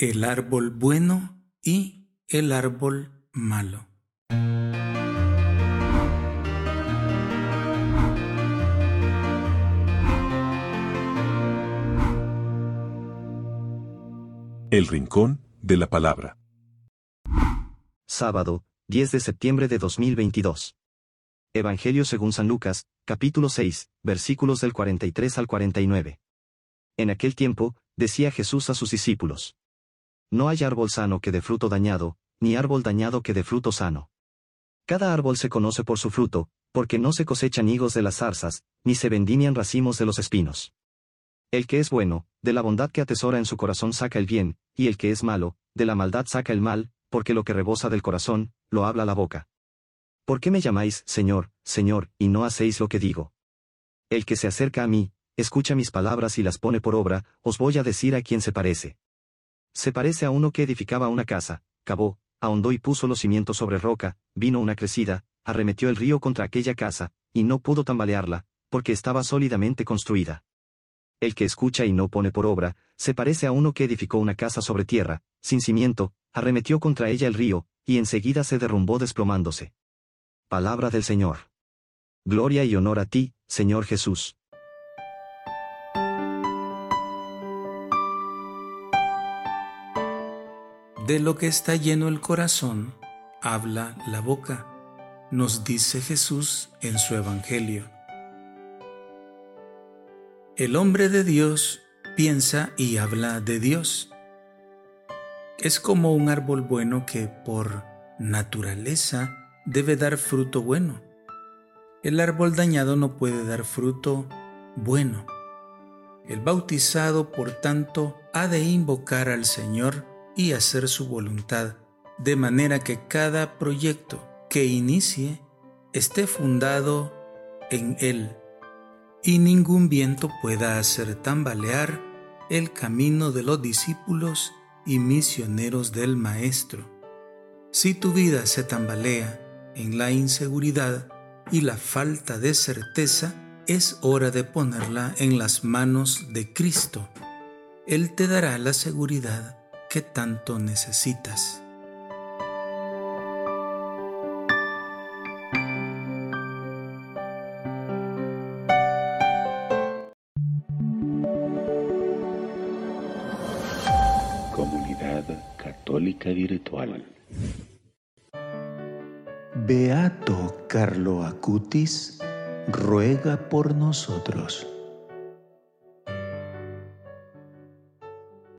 el árbol bueno y el árbol malo. El Rincón de la Palabra. Sábado, 10 de septiembre de 2022. Evangelio según San Lucas, capítulo 6, versículos del 43 al 49. En aquel tiempo, decía Jesús a sus discípulos. No hay árbol sano que dé fruto dañado, ni árbol dañado que dé fruto sano. Cada árbol se conoce por su fruto, porque no se cosechan higos de las zarzas, ni se vendimian racimos de los espinos. El que es bueno, de la bondad que atesora en su corazón saca el bien, y el que es malo, de la maldad saca el mal, porque lo que rebosa del corazón, lo habla la boca. ¿Por qué me llamáis, Señor, Señor, y no hacéis lo que digo? El que se acerca a mí, escucha mis palabras y las pone por obra, os voy a decir a quién se parece. Se parece a uno que edificaba una casa, cavó, ahondó y puso los cimientos sobre roca, vino una crecida, arremetió el río contra aquella casa, y no pudo tambalearla, porque estaba sólidamente construida. El que escucha y no pone por obra, se parece a uno que edificó una casa sobre tierra, sin cimiento, arremetió contra ella el río, y enseguida se derrumbó desplomándose. Palabra del Señor. Gloria y honor a ti, Señor Jesús. De lo que está lleno el corazón, habla la boca, nos dice Jesús en su Evangelio. El hombre de Dios piensa y habla de Dios. Es como un árbol bueno que por naturaleza debe dar fruto bueno. El árbol dañado no puede dar fruto bueno. El bautizado, por tanto, ha de invocar al Señor y hacer su voluntad, de manera que cada proyecto que inicie esté fundado en Él y ningún viento pueda hacer tambalear el camino de los discípulos y misioneros del Maestro. Si tu vida se tambalea en la inseguridad y la falta de certeza, es hora de ponerla en las manos de Cristo. Él te dará la seguridad que tanto necesitas. Comunidad Católica Virtual. Beato Carlo Acutis ruega por nosotros.